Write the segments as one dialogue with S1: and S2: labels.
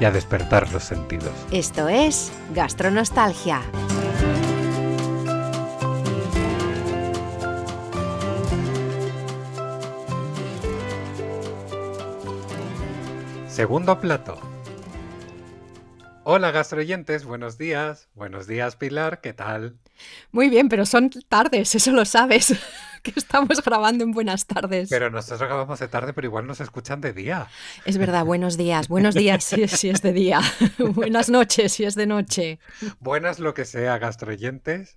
S1: y a despertar los sentidos.
S2: Esto es Gastronostalgia.
S1: Segundo plato. Hola gastroyentes, buenos días. Buenos días Pilar, ¿qué tal?
S2: Muy bien, pero son tardes, eso lo sabes, que estamos grabando en buenas tardes.
S1: Pero nosotros grabamos de tarde, pero igual nos escuchan de día.
S2: Es verdad, buenos días, buenos días si, si es de día, buenas noches si es de noche.
S1: Buenas lo que sea, gastroyentes.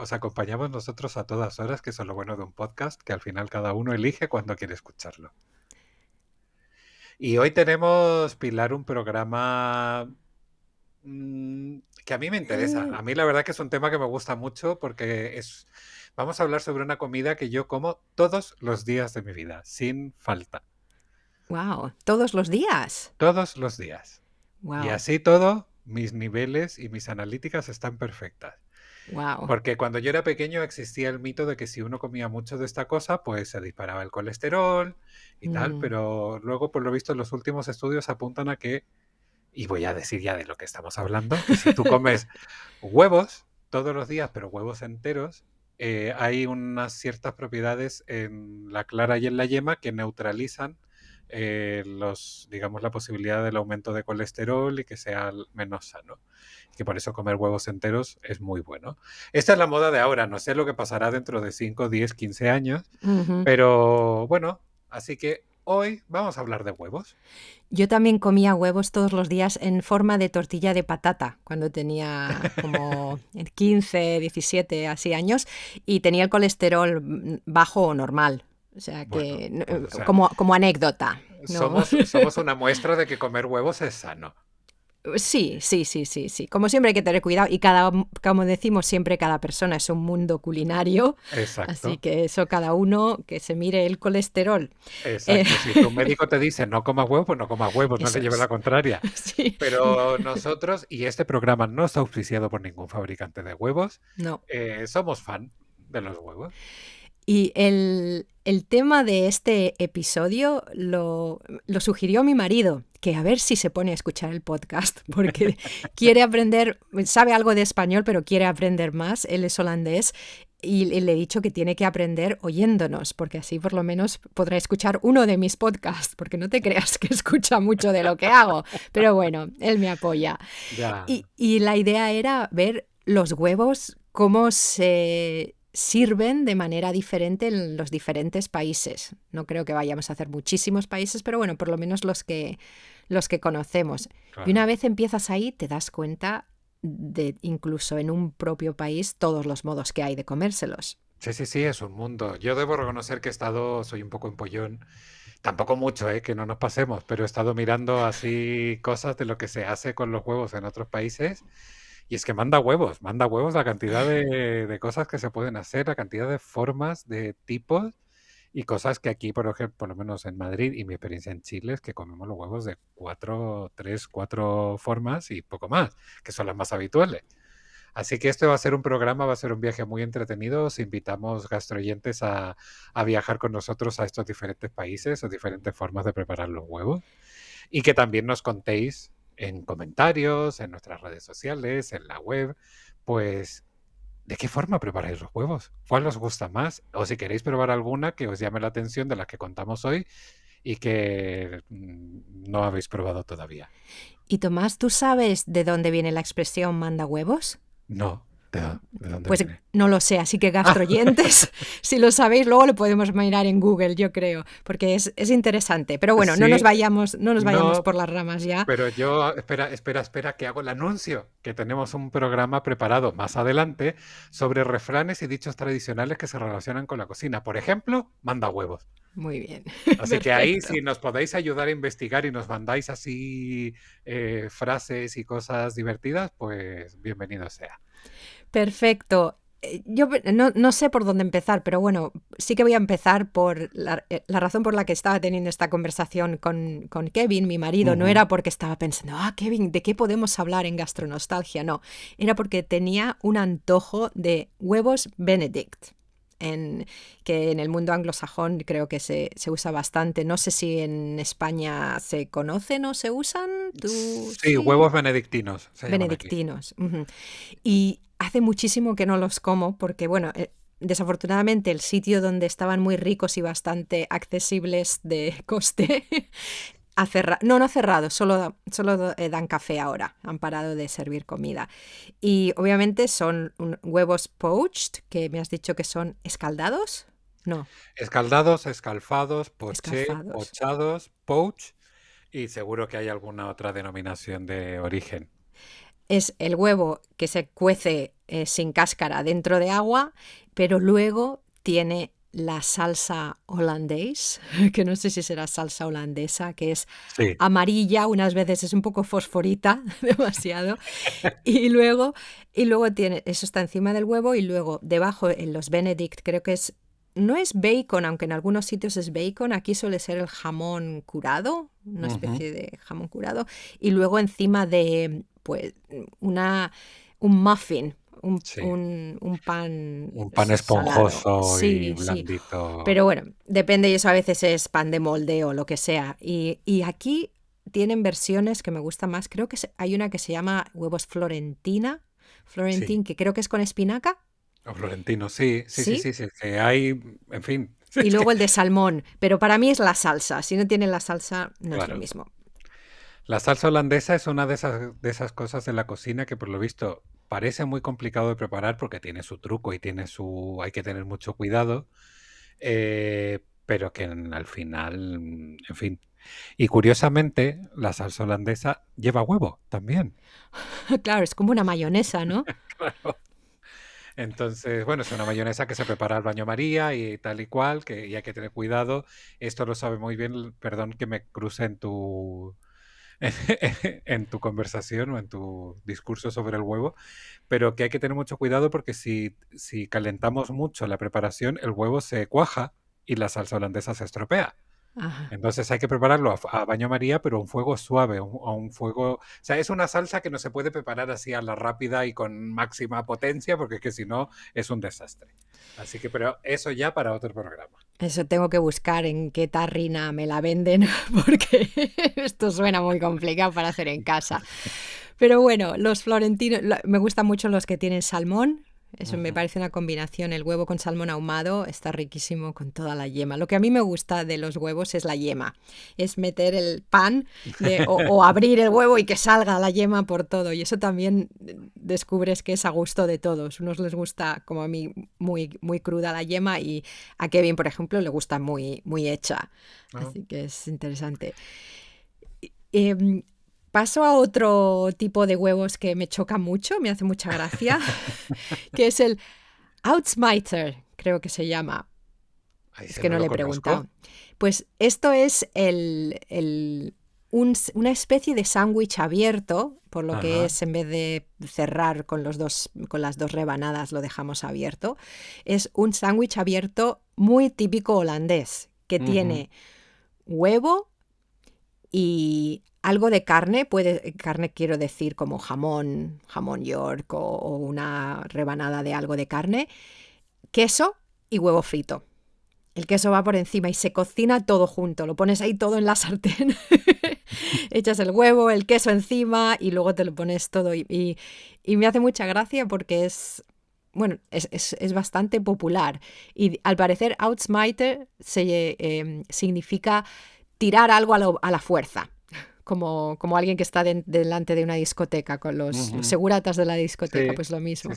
S1: Os acompañamos nosotros a todas horas, que eso es lo bueno de un podcast, que al final cada uno elige cuando quiere escucharlo. Y hoy tenemos, Pilar, un programa mm, que a mí me interesa. A mí la verdad que es un tema que me gusta mucho porque es... Vamos a hablar sobre una comida que yo como todos los días de mi vida, sin falta.
S2: Wow, todos los días.
S1: Todos los días.
S2: Wow.
S1: Y así todo, mis niveles y mis analíticas están perfectas.
S2: Wow.
S1: Porque cuando yo era pequeño existía el mito de que si uno comía mucho de esta cosa, pues se disparaba el colesterol y tal,
S2: Mm.
S1: pero luego, por lo visto, los últimos estudios apuntan a que, y voy a decir ya de lo que estamos hablando, que si tú comes huevos todos los días, pero huevos enteros, eh, hay unas ciertas propiedades en la clara y en la yema que neutralizan eh, los, digamos, la posibilidad del aumento de colesterol y que sea menos sano. Que por eso comer huevos enteros es muy bueno. Esta es la moda de ahora, no sé lo que pasará dentro de 5, 10, 15 años, pero bueno, así que hoy vamos a hablar de huevos.
S2: Yo también comía huevos todos los días en forma de tortilla de patata cuando tenía como 15, 17, así años y tenía el colesterol bajo o normal. O sea que,
S1: Bueno,
S2: no,
S1: o sea,
S2: como, como anécdota. ¿no?
S1: Somos, somos una muestra de que comer huevos es sano.
S2: Sí, sí, sí, sí, sí. Como siempre hay que tener cuidado y cada, como decimos siempre, cada persona es un mundo culinario,
S1: Exacto.
S2: así que eso cada uno que se mire el colesterol.
S1: Exacto. Si tu médico te dice no comas huevos, pues no comas huevos, no
S2: Eso
S1: te lleve
S2: es.
S1: la contraria.
S2: Sí,
S1: Pero nosotros, y este programa no está auspiciado por ningún fabricante de huevos,
S2: no.
S1: eh, somos fan de los huevos.
S2: Y el, el tema de este episodio lo, lo sugirió mi marido, que a ver si se pone a escuchar el podcast, porque quiere aprender, sabe algo de español, pero quiere aprender más, él es holandés, y le he dicho que tiene que aprender oyéndonos, porque así por lo menos podrá escuchar uno de mis podcasts, porque no te creas que escucha mucho de lo que hago, pero bueno, él me apoya.
S1: Ya.
S2: Y, y la idea era ver los huevos, cómo se sirven de manera diferente en los diferentes países. No creo que vayamos a hacer muchísimos países, pero bueno, por lo menos los que, los que conocemos.
S1: Claro.
S2: Y una vez empiezas ahí, te das cuenta de incluso en un propio país todos los modos que hay de comérselos.
S1: Sí, sí, sí, es un mundo. Yo debo reconocer que he estado, soy un poco empollón. Tampoco mucho, ¿eh? Que no nos pasemos, pero he estado mirando así cosas de lo que se hace con los huevos en otros países. Y es que manda huevos, manda huevos la cantidad de, cosas que se pueden hacer, la cantidad de formas, de tipos y cosas que aquí, por ejemplo, por lo menos en Madrid y mi experiencia en Chile es que comemos los huevos de cuatro, tres, cuatro formas y poco más, que son las más habituales. Así que este va a ser un programa, va a ser un viaje muy entretenido. Os invitamos, gastroyentes, a viajar con nosotros a estos diferentes países o diferentes formas de preparar los huevos. Y que también nos contéis en comentarios, en nuestras redes sociales, en la web, pues ¿de qué forma preparáis los huevos? ¿Cuál os gusta más? O si queréis probar alguna que os llame la atención de las que contamos hoy y que mm, no habéis probado todavía.
S2: Y Tomás, ¿tú sabes de dónde viene la expresión manda huevos?
S1: No. ¿De, dó- de dónde
S2: Pues
S1: viene?
S2: no lo sé, así que gastroyentes, si lo sabéis, luego lo podemos mirar en Google, yo creo, porque es, es interesante. Pero bueno, no nos vayamos, no nos vayamos
S1: No,
S2: por las ramas ya.
S1: Pero yo, espera, espera, espera, que hago el anuncio, que tenemos un programa preparado más adelante sobre refranes y dichos tradicionales que se relacionan con la cocina. Por ejemplo, manda huevos.
S2: Muy bien.
S1: Así que ahí, si nos podéis ayudar a investigar y nos mandáis así eh, frases y cosas divertidas, pues bienvenido sea.
S2: Perfecto. Eh, yo no, sé por dónde empezar, pero bueno, sí que voy a empezar por la, eh, razón por la que estaba teniendo esta conversación con, Kevin, mi marido. No era porque estaba pensando, ah, Kevin, ¿de qué podemos hablar en gastronostalgia? No, era porque tenía un antojo de huevos Benedict. En, que en el mundo anglosajón creo que se, usa bastante. No sé si en España se conocen o se usan.
S1: Sí, huevos benedictinos.
S2: benedictinos. Y hace muchísimo que no los como porque, bueno, eh, desafortunadamente el sitio donde estaban muy ricos y bastante accesibles de coste ha. No, no ha cerrado, solo, solo eh, dan café ahora. Han parado de servir comida. Y obviamente son huevos poached, que me has dicho que son escaldados. No.
S1: Escaldados, escalfados, poché, pochados, poach y seguro que hay alguna otra denominación de origen
S2: es el huevo que se cuece eh, sin cáscara dentro de agua, pero luego tiene la salsa holandés, que no sé si será salsa holandesa, que es amarilla, unas veces es un poco fosforita, demasiado, y luego, y luego tiene, eso está encima del huevo y luego debajo en los Benedict creo que es, no es bacon, aunque en algunos sitios es bacon, aquí suele ser el jamón curado, una especie de jamón curado, y luego encima de pues una, un muffin, un, pan.
S1: Un pan esponjoso y blandito.
S2: Pero bueno, depende, y eso a veces es pan de molde o lo que sea. Y, aquí tienen versiones que me gustan más. Creo que hay una que se llama huevos Florentina. Florentín, que creo que es con espinaca.
S1: O florentino, sí, sí, sí, sí, sí, que hay, en fin.
S2: Y luego el de salmón, pero para mí es la salsa. Si no tienen la salsa, no es lo mismo.
S1: La salsa holandesa es una de esas, de esas cosas de la cocina que por lo visto parece muy complicado de preparar porque tiene su truco y tiene su. hay que tener mucho cuidado. Eh, pero que al final, en fin. Y curiosamente, la salsa holandesa lleva huevo también.
S2: Claro, es como una mayonesa, ¿no? claro.
S1: Entonces, bueno, es una mayonesa que se prepara al baño María y tal y cual, que y hay que tener cuidado. Esto lo sabe muy bien, perdón que me cruce en tu en tu conversación o en tu discurso sobre el huevo, pero que hay que tener mucho cuidado porque si, si calentamos mucho la preparación, el huevo se cuaja y la salsa holandesa se estropea. Entonces hay que prepararlo a, baño María, pero a un fuego suave, a un, fuego... O sea, es una salsa que no se puede preparar así a la rápida y con máxima potencia, porque es que si no es un desastre. Así que, pero eso ya para otro programa.
S2: Eso tengo que buscar en qué tarrina me la venden, porque esto suena muy complicado para hacer en casa. Pero bueno, los florentinos, me gustan mucho los que tienen salmón, eso me parece una combinación. El huevo con salmón ahumado está riquísimo con toda la yema. Lo que a mí me gusta de los huevos es la yema. Es meter el pan o, abrir el huevo y que salga la yema por todo. Y eso también descubres que es a gusto de todos. Unos les gusta, como a mí, muy, muy cruda la yema y a Kevin, por ejemplo, le gusta muy, muy hecha. Ah. Así que es interesante. Em, Paso a otro tipo de huevos que me choca mucho, me hace mucha gracia, que es el Outsmiter, creo que se llama. es que no, le he preguntado. Pues esto es el, una especie de sándwich abierto, por lo que es en vez de cerrar con, los dos, con las dos rebanadas, lo dejamos abierto. Es un sándwich abierto muy típico holandés, que tiene huevo y algo de carne, puede, carne quiero decir como jamón, jamón york o, una rebanada de algo de carne, queso y huevo frito. El queso va por encima y se cocina todo junto, lo pones ahí todo en la sartén. Echas el huevo, el queso encima y luego te lo pones todo. Y, me hace mucha gracia porque es, bueno, es, bastante popular. Y al parecer, outsmiter se, eh, significa tirar algo a la fuerza como, como alguien que está delante de una discoteca, con los, seguratas de la discoteca, pues lo mismo.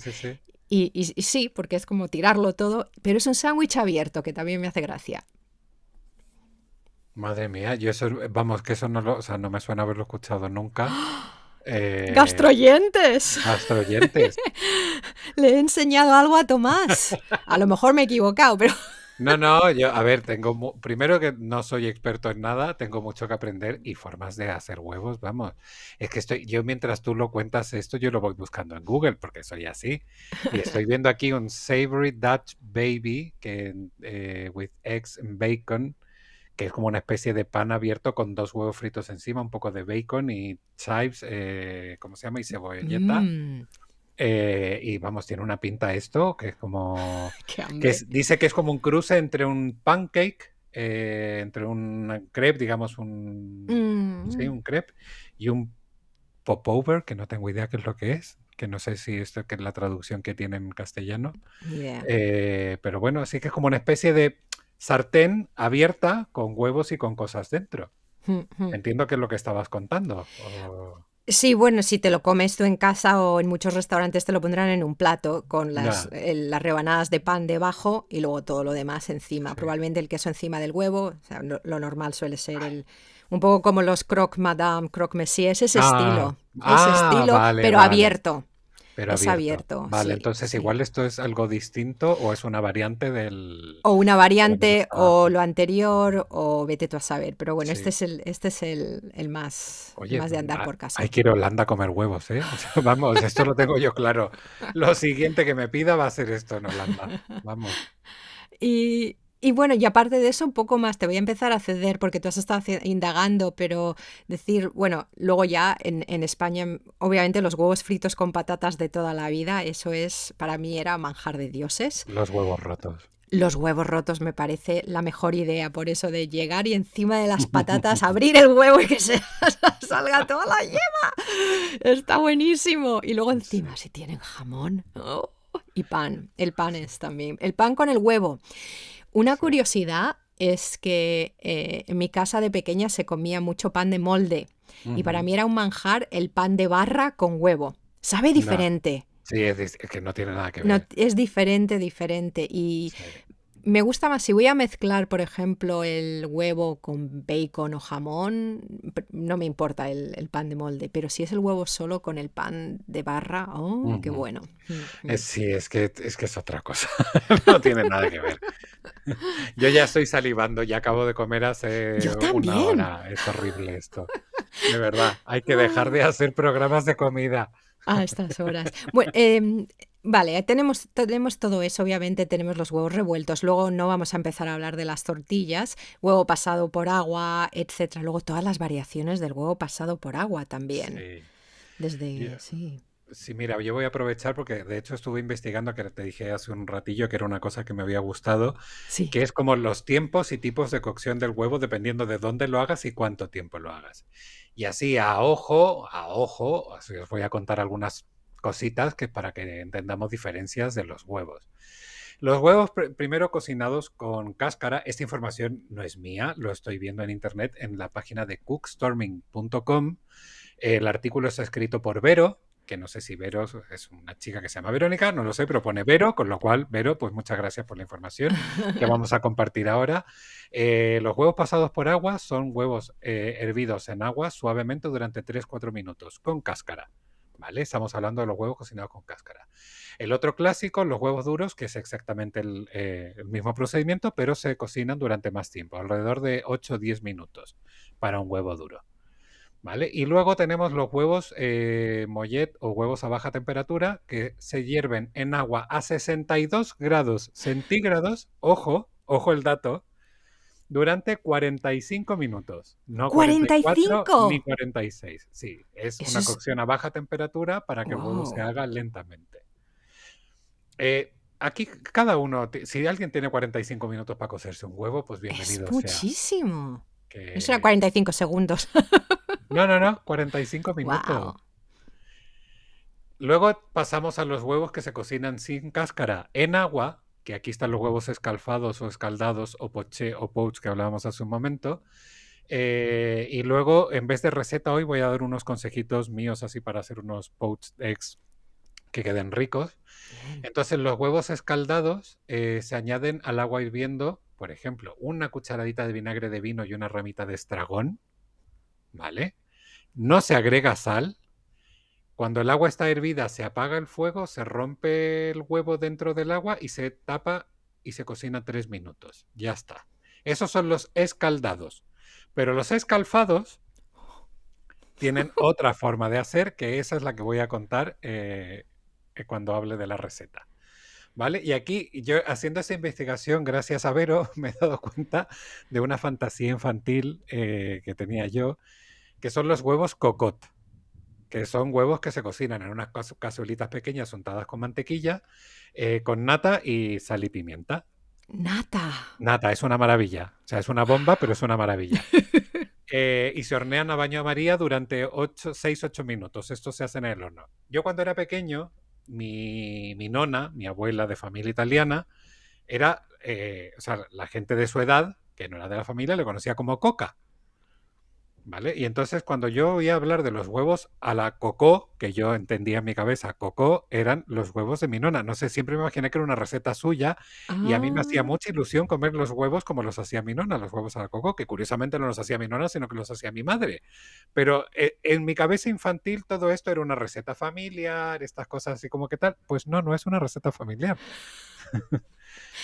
S2: Y, y, sí, porque es como tirarlo todo, pero es un sándwich abierto que también me hace gracia.
S1: Madre mía, yo eso, vamos, que eso no, lo, o sea, no me suena haberlo escuchado nunca.
S2: Eh, ¡Gastroyentes!
S1: ¡Gastroyentes!
S2: Le he enseñado algo a Tomás. A lo mejor me he equivocado, pero
S1: No, no, yo, a ver, tengo, primero que no soy experto en nada, tengo mucho que aprender y formas de hacer huevos, vamos. Es que estoy, yo mientras tú lo cuentas esto, yo lo voy buscando en Google porque soy así. Y estoy viendo aquí un Savory Dutch Baby que eh, with eggs and bacon, que es como una especie de pan abierto con dos huevos fritos encima, un poco de bacon y chives, eh, ¿cómo se llama? Y cebolleta. Mm. Eh, y vamos, tiene una pinta esto, que es como... que dice que es como un cruce entre un pancake, eh, entre un crepe, digamos, un... Sí, mm. un crepe, y un popover, que no tengo idea qué es lo que es, que no sé si esto que es la traducción que tiene en castellano. Eh, pero bueno, así que es como una especie de sartén abierta con huevos y con cosas dentro. Hmm, hmm. Entiendo que es lo que estabas contando.
S2: Sí, bueno, si te lo comes tú en casa o en muchos restaurantes te lo pondrán en un plato con las, las rebanadas de pan debajo y luego todo lo demás encima. Probablemente el queso encima del huevo. O sea, lo, normal suele ser el, un poco como los croque madame, croque monsieur, es ese ah, estilo. ese ah, estilo, pero abierto es abierto.
S1: Vale, entonces igual esto es algo distinto o es una variante del...
S2: O una variante o lo anterior o vete tú a saber. Pero bueno, este es el, este es el, más, más de andar por casa.
S1: Hay que ir a Holanda a comer huevos, ¿eh? vamos, esto lo tengo yo claro. Lo siguiente que me pida va a ser esto en Holanda. Vamos.
S2: Y, y bueno, y aparte de eso, un poco más, te voy a empezar a ceder porque tú has estado indagando, pero decir, bueno, luego ya en, en, España, obviamente los huevos fritos con patatas de toda la vida, eso es, para mí era manjar de dioses.
S1: Los huevos rotos.
S2: Los huevos rotos me parece la mejor idea, por eso de llegar y encima de las patatas abrir el huevo y que se salga toda la yema. Está buenísimo. Y luego encima, si tienen jamón oh, y pan, el pan es también, el pan con el huevo. Una curiosidad es que eh, en mi casa de pequeña se comía mucho pan de molde y para mí era un manjar el pan de barra con huevo. Sabe diferente.
S1: Sí, es, que no tiene nada que ver.
S2: es diferente, diferente. Y me gusta más, si voy a mezclar, por ejemplo, el huevo con bacon o jamón, no me importa el, pan de molde, pero si es el huevo solo con el pan de barra, ¡oh, qué bueno!
S1: sí, es que, es que es otra cosa, no tiene nada que ver. Yo ya estoy salivando, ya acabo de comer hace una hora, es horrible esto. De verdad, hay que dejar de hacer programas de comida.
S2: A estas horas. Bueno, eh, Vale, tenemos, tenemos todo eso, obviamente tenemos los huevos revueltos, luego no vamos a empezar a hablar de las tortillas, huevo pasado por agua, etcétera. Luego todas las variaciones del huevo pasado por agua también. Sí. Desde, sí.
S1: Sí, mira, yo voy a aprovechar porque de hecho estuve investigando, que te dije hace un ratillo que era una cosa que me había gustado, sí. que es como los tiempos y tipos de cocción del huevo dependiendo de dónde lo hagas y cuánto tiempo lo hagas. Y así a ojo, a ojo, os voy a contar algunas cositas que para que entendamos diferencias de los huevos. Los huevos primero cocinados con cáscara, esta información no es mía, lo estoy viendo en internet en la página de cookstorming.com. El artículo está escrito por Vero, que no sé si Vero es una chica que se llama Verónica, no lo sé, pero pone Vero, con lo cual, Vero, pues muchas gracias por la información que vamos a compartir ahora. Eh, los huevos pasados por agua son huevos eh, hervidos en agua suavemente durante 3-4 minutos, con cáscara. ¿Vale? Estamos hablando de los huevos cocinados con cáscara. El otro clásico, los huevos duros, que es exactamente el, eh, mismo procedimiento, pero se cocinan durante más tiempo, alrededor de 8 o 10 minutos para un huevo duro. ¿Vale? Y luego tenemos los huevos eh, mollet o huevos a baja temperatura que se hierven en agua a 62 grados centígrados. Ojo, ojo el dato, durante 45 minutos. No 45 ni 46. Sí, es una cocción a baja temperatura para que el huevo se haga lentamente. Eh, aquí cada uno, si alguien tiene 45 minutos para cocerse un huevo, pues bienvenido.
S2: Es muchísimo. Eso era 45 segundos.
S1: no, no, no, 45 minutos. Luego pasamos a los huevos que se cocinan sin cáscara en agua que aquí están los huevos escalfados o escaldados o poché o poach que hablábamos hace un momento. Eh, y luego, en vez de receta hoy, voy a dar unos consejitos míos así para hacer unos poached eggs que queden ricos. Entonces, los huevos escaldados eh, se añaden al agua hirviendo, por ejemplo, una cucharadita de vinagre de vino y una ramita de estragón. ¿Vale? No se agrega sal, cuando el agua está hervida, se apaga el fuego, se rompe el huevo dentro del agua y se tapa y se cocina tres minutos. Ya está. Esos son los escaldados. Pero los escalfados tienen otra forma de hacer, que esa es la que voy a contar eh, eh, cuando hable de la receta. ¿Vale? Y aquí yo haciendo esa investigación, gracias a Vero, me he dado cuenta de una fantasía infantil eh, que tenía yo, que son los huevos cocot, que son huevos que se cocinan en unas cazuelitas pequeñas untadas con mantequilla, con nata y sal y pimienta.
S2: Nata.
S1: Nata, es una maravilla. O sea, es una bomba, pero es una maravilla. Eh, y se hornean a baño María durante 6-8 minutos. Esto se hace en el horno. Yo cuando era pequeño, mi, nona, mi abuela de familia italiana, era, eh, o sea, la gente de su edad, que no era de la familia, le conocía como coca. ¿Vale? Y entonces cuando yo oía hablar de los huevos a la cocó, que yo entendía en mi cabeza, cocó eran los huevos de mi nona. No sé, siempre me imaginé que era una receta suya y a mí me hacía ah. mucha ilusión comer los huevos como los hacía mi nona, los huevos a la cocó, que curiosamente no los hacía mi nona, sino que los hacía mi madre. Pero eh, en mi cabeza infantil todo esto era una receta familiar, estas cosas así como que tal. Pues no, no es una receta familiar.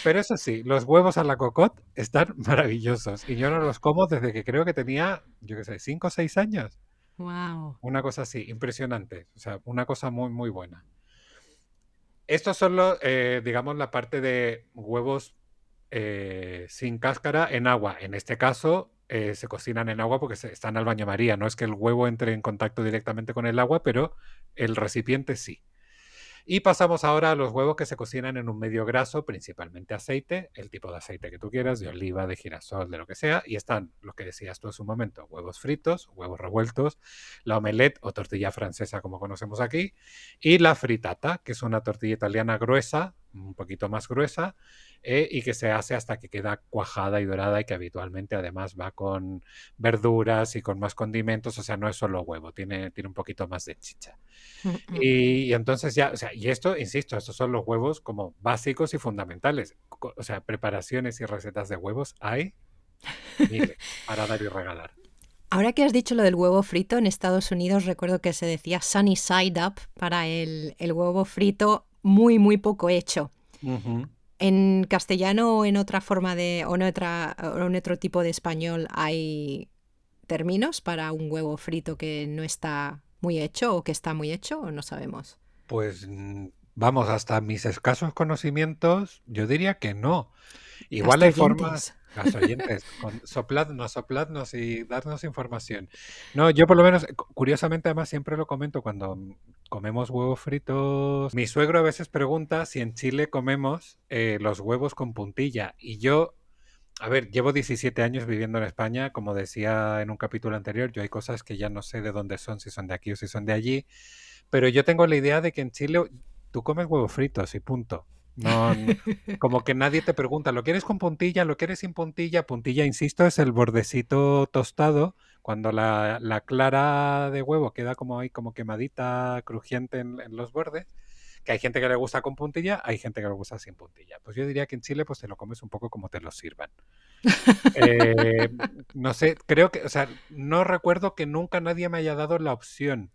S1: Pero eso sí, los huevos a la cocot están maravillosos. Y yo no los como desde que creo que tenía, yo qué sé, 5 o 6 años.
S2: Wow.
S1: Una cosa así, impresionante. O sea, una cosa muy, muy buena. Estos son los, eh, digamos, la parte de huevos eh, sin cáscara en agua. En este caso, eh, se cocinan en agua porque están al baño María. No es que el huevo entre en contacto directamente con el agua, pero el recipiente sí. Y pasamos ahora a los huevos que se cocinan en un medio graso, principalmente aceite, el tipo de aceite que tú quieras, de oliva, de girasol, de lo que sea. Y están, lo que decías tú en su momento, huevos fritos, huevos revueltos, la omelette o tortilla francesa como conocemos aquí, y la fritata, que es una tortilla italiana gruesa, un poquito más gruesa, eh, y que se hace hasta que queda cuajada y dorada y que habitualmente además va con verduras y con más condimentos, o sea, no es solo huevo, tiene, tiene un poquito más de chicha. Mm. Y, entonces ya, o sea, y esto, insisto, estos son los huevos como básicos y fundamentales. O sea, preparaciones y recetas de huevos hay para dar y regalar.
S2: Ahora que has dicho lo del huevo frito, en Estados Unidos recuerdo que se decía sunny side up para el, el huevo frito muy, muy poco hecho. En castellano o en otra forma de, o en, otra, o en otro tipo de español hay términos para un huevo frito que no está muy hecho o que está muy hecho o no sabemos.
S1: Pues mm, vamos, hasta mis escasos conocimientos, yo diría que no. Igual hay formas. Las oyentes, sopladnos, sopladnos y darnos información. No, yo por lo menos, curiosamente además siempre lo comento cuando comemos huevos fritos. Mi suegro a veces pregunta si en Chile comemos eh, los huevos con puntilla. Y yo, a ver, llevo 17 años viviendo en España, como decía en un capítulo anterior, yo hay cosas que ya no sé de dónde son, si son de aquí o si son de allí. Pero yo tengo la idea de que en Chile tú comes huevos fritos y punto. No, como que nadie te pregunta, ¿lo quieres con puntilla? ¿Lo quieres sin puntilla? Puntilla, insisto, es el bordecito tostado. Cuando la, clara de huevo queda como ahí, como quemadita, crujiente en, los bordes. Que hay gente que le gusta con puntilla, hay gente que le gusta sin puntilla. Pues yo diría que en Chile pues te lo comes un poco como te lo sirvan. Eh, no sé, creo que, o sea, no recuerdo que nunca nadie me haya dado la opción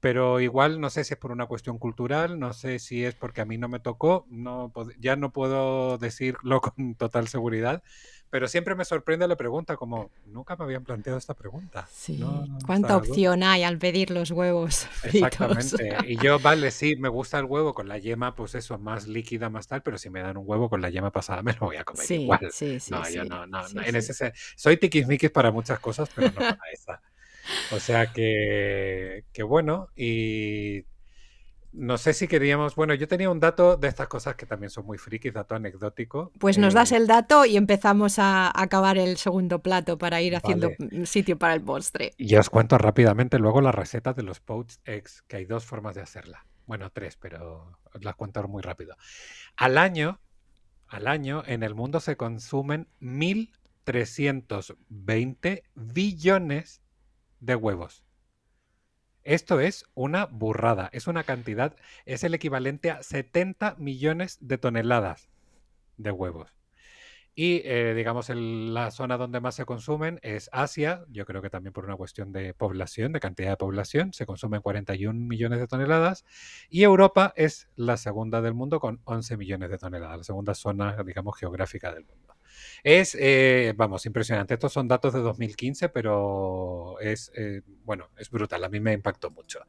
S1: pero igual no sé si es por una cuestión cultural, no sé si es porque a mí no me tocó, no ya no puedo decirlo con total seguridad, pero siempre me sorprende la pregunta, como nunca me habían planteado esta pregunta.
S2: Sí. ¿Cuánta opción hay al pedir los huevos?
S1: Exactamente. Y yo, vale, sí, me gusta el huevo con la yema, pues eso, más líquida, más tal, pero si me dan un huevo con la yema pasada, me lo voy a comer sí, igual. Sí, sí, no, yo no, no, no. En ese, soy tiquismiquis para muchas cosas, pero no para esa. O sea que, que bueno, y no sé si queríamos. Bueno, yo tenía un dato de estas cosas que también son muy frikis, dato anecdótico.
S2: Pues nos das eh, el dato y empezamos a acabar el segundo plato para ir haciendo sitio para el postre.
S1: Y os cuento rápidamente luego la receta de los poached eggs, que hay dos formas de hacerla. Bueno, tres, pero os las cuento muy rápido. Al año, al año, en el mundo se consumen 1.320 billones de huevos. Esto es una burrada, es una cantidad, es el equivalente a 70 millones de toneladas de huevos. Y eh, digamos, la zona donde más se consumen es Asia, yo creo que también por una cuestión de población, de cantidad de población, se consumen 41 millones de toneladas. Y Europa es la segunda del mundo con 11 millones de toneladas, la segunda zona, digamos, geográfica del mundo. Es, eh, vamos, impresionante. Estos son datos de 2015, pero es, eh, bueno, es brutal. A mí me impactó mucho.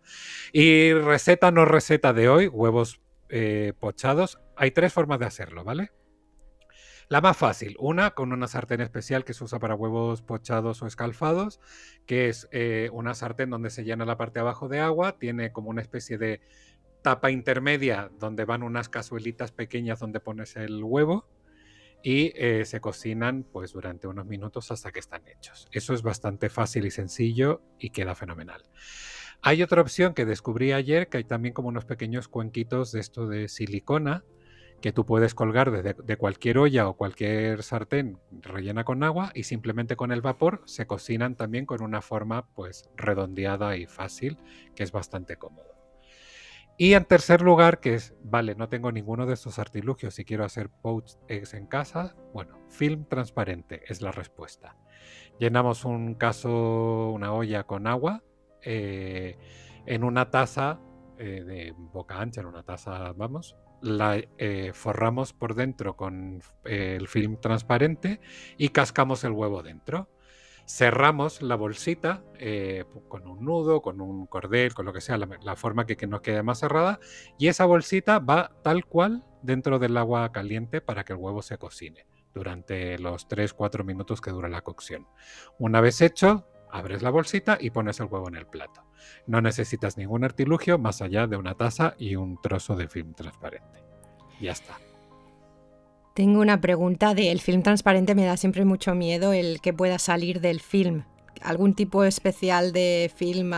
S1: Y receta no receta de hoy, huevos pochados. Hay tres formas de hacerlo, ¿vale? La más fácil, una con una sartén especial que se usa para huevos pochados o escalfados, que es eh, una sartén donde se llena la parte de abajo de agua, tiene como una especie de tapa intermedia donde van unas cazuelitas pequeñas donde pones el huevo y eh, se cocinan pues durante unos minutos hasta que están hechos. Eso es bastante fácil y sencillo y queda fenomenal. Hay otra opción que descubrí ayer, que hay también como unos pequeños cuenquitos de esto de silicona, que tú puedes colgar de, cualquier olla o cualquier sartén rellena con agua y simplemente con el vapor se cocinan también con una forma pues redondeada y fácil que es bastante cómodo. Y en tercer lugar, que es, vale, no tengo ninguno de estos artilugios si quiero hacer poached eggs en casa, bueno, film transparente es la respuesta. Llenamos un caso, una olla con agua eh, en una taza eh, de boca ancha, en una taza, vamos, la eh, forramos por dentro con el film transparente y cascamos el huevo dentro. Cerramos la bolsita eh, con un nudo, con un cordel, con lo que sea, la, forma que, que, nos quede más cerrada. Y esa bolsita va tal cual dentro del agua caliente para que el huevo se cocine durante los 3-4 minutos que dura la cocción. Una vez hecho, abres la bolsita y pones el huevo en el plato. No necesitas ningún artilugio más allá de una taza y un trozo de film transparente. Ya está.
S2: Tengo una pregunta de el film transparente me da siempre mucho miedo el que pueda salir del film algún tipo especial de film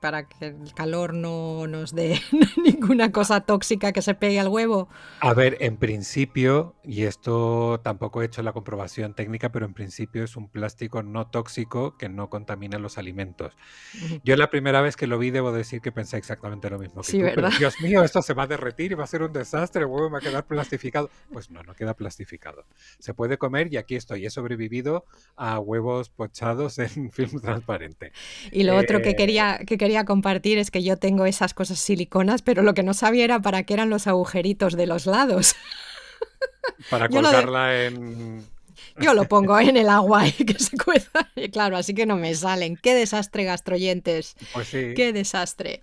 S2: para que el calor no nos dé ninguna cosa tóxica que se pegue al huevo?
S1: A ver, en principio, y esto tampoco he hecho la comprobación técnica, pero en principio es un plástico no tóxico que no contamina los alimentos. Yo la primera vez que lo vi debo decir que pensé exactamente lo mismo que
S2: sí, ¿verdad?
S1: Dios mío, esto se va a derretir y va a ser un desastre, el huevo va a quedar plastificado. Pues no, no queda plastificado. Se puede comer y aquí estoy. He sobrevivido a huevos pochados en film transparente.
S2: Y lo otro que eh, quería, que quería compartir es que yo tengo esas cosas siliconas, pero lo que no sabía era para qué eran los agujeritos de los lados.
S1: Para colgarla en
S2: yo lo pongo en el agua y que se cueza. Y claro, así que no me salen. Qué desastre, gastroyentes.
S1: Pues sí.
S2: Qué desastre.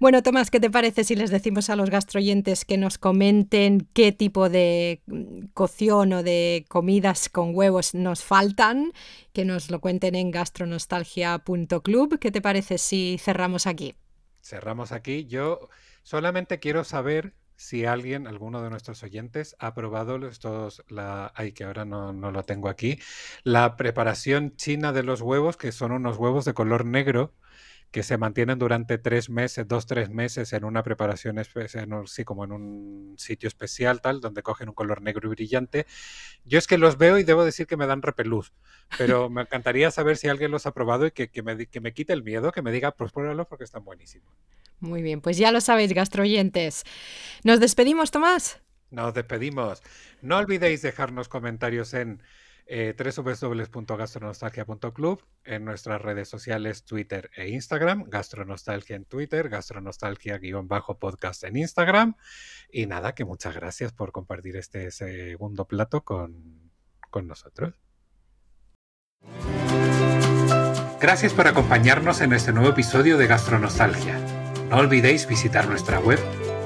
S2: Bueno, Tomás, ¿qué te parece si les decimos a los gastroyentes que nos comenten qué tipo de cocción o de comidas con huevos nos faltan? Que nos lo cuenten en gastronostalgia.club. ¿Qué te parece si cerramos aquí?
S1: Cerramos aquí. Yo solamente quiero saber si alguien, alguno de nuestros oyentes, ha probado estos, la, ay, que ahora no, no, lo tengo aquí, la preparación china de los huevos, que son unos huevos de color negro que se mantienen durante tres meses, dos, tres meses en una preparación especial, sí, como en un sitio especial, tal, donde cogen un color negro y brillante. Yo es que los veo y debo decir que me dan repelús, pero me encantaría saber si alguien los ha probado y que, que, me, que me quite el miedo, que me diga, pues pruébalos porque están buenísimos.
S2: Muy bien, pues ya lo sabéis, gastroyentes. ¿Nos despedimos, Tomás?
S1: Nos despedimos. No olvidéis dejarnos comentarios en eh, www.gastronostalgia.club, en nuestras redes sociales Twitter e Instagram, Gastronostalgia en Twitter, Gastronostalgia-podcast en Instagram. Y nada, que muchas gracias por compartir este segundo plato con, con nosotros. Gracias por acompañarnos en este nuevo episodio de Gastronostalgia. No olvidéis visitar nuestra web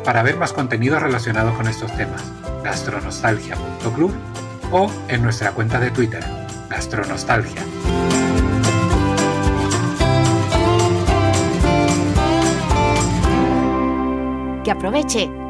S1: para ver más contenido relacionado con estos temas, gastronostalgia.club o en nuestra cuenta de Twitter, Gastronostalgia.
S2: Que aproveche